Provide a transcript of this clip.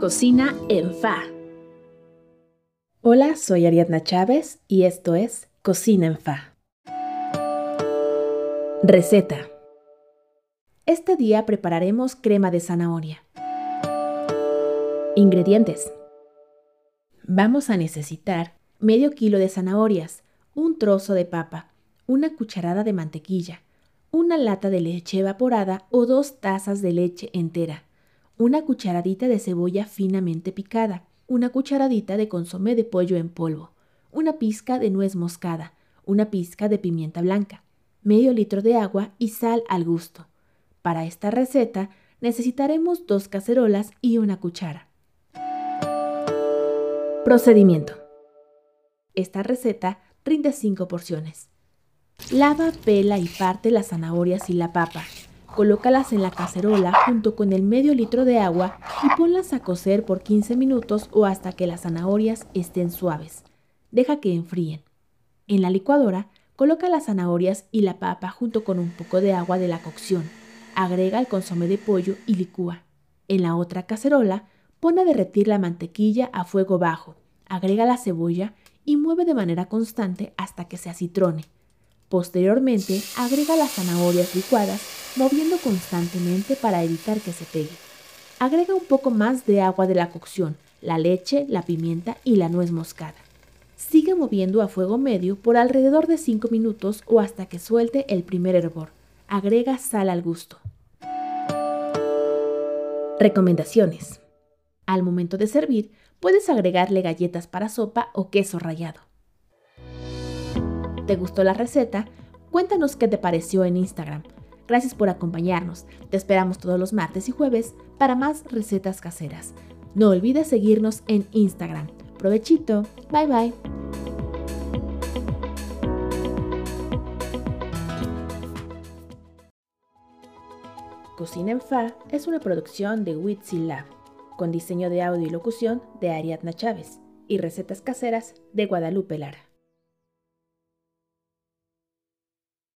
Cocina en Fa. Hola, soy Ariadna Chávez y esto es Cocina en Fa. Receta. Este día prepararemos crema de zanahoria. Ingredientes. Vamos a necesitar medio kilo de zanahorias, un trozo de papa, una cucharada de mantequilla, una lata de leche evaporada o dos tazas de leche entera, una cucharadita de cebolla finamente picada, una cucharadita de consomé de pollo en polvo, una pizca de nuez moscada, una pizca de pimienta blanca, medio litro de agua y sal al gusto. Para esta receta necesitaremos dos cacerolas y una cuchara. Procedimiento. Esta receta rinde 5 porciones. Lava, pela y parte las zanahorias y la papa. Colócalas en la cacerola junto con el medio litro de agua y ponlas a cocer por 15 minutos o hasta que las zanahorias estén suaves. Deja que enfríen. En la licuadora, coloca las zanahorias y la papa junto con un poco de agua de la cocción. Agrega el consomé de pollo y licúa. En la otra cacerola, Pon a derretir la mantequilla a fuego bajo, agrega la cebolla y mueve de manera constante hasta que se acitrone. Posteriormente, agrega las zanahorias licuadas, moviendo constantemente para evitar que se pegue. Agrega un poco más de agua de la cocción, la leche, la pimienta y la nuez moscada. Sigue moviendo a fuego medio por alrededor de 5 minutos o hasta que suelte el primer hervor. Agrega sal al gusto. Recomendaciones. Al momento de servir, puedes agregarle galletas para sopa o queso rallado. ¿Te gustó la receta? Cuéntanos qué te pareció en Instagram. Gracias por acompañarnos. Te esperamos todos los martes y jueves para más recetas caseras. No olvides seguirnos en Instagram. Provechito. Bye bye. Cocina en Fa es una producción de Witsi Lab con diseño de audio y locución de Ariadna Chávez y recetas caseras de Guadalupe Lara.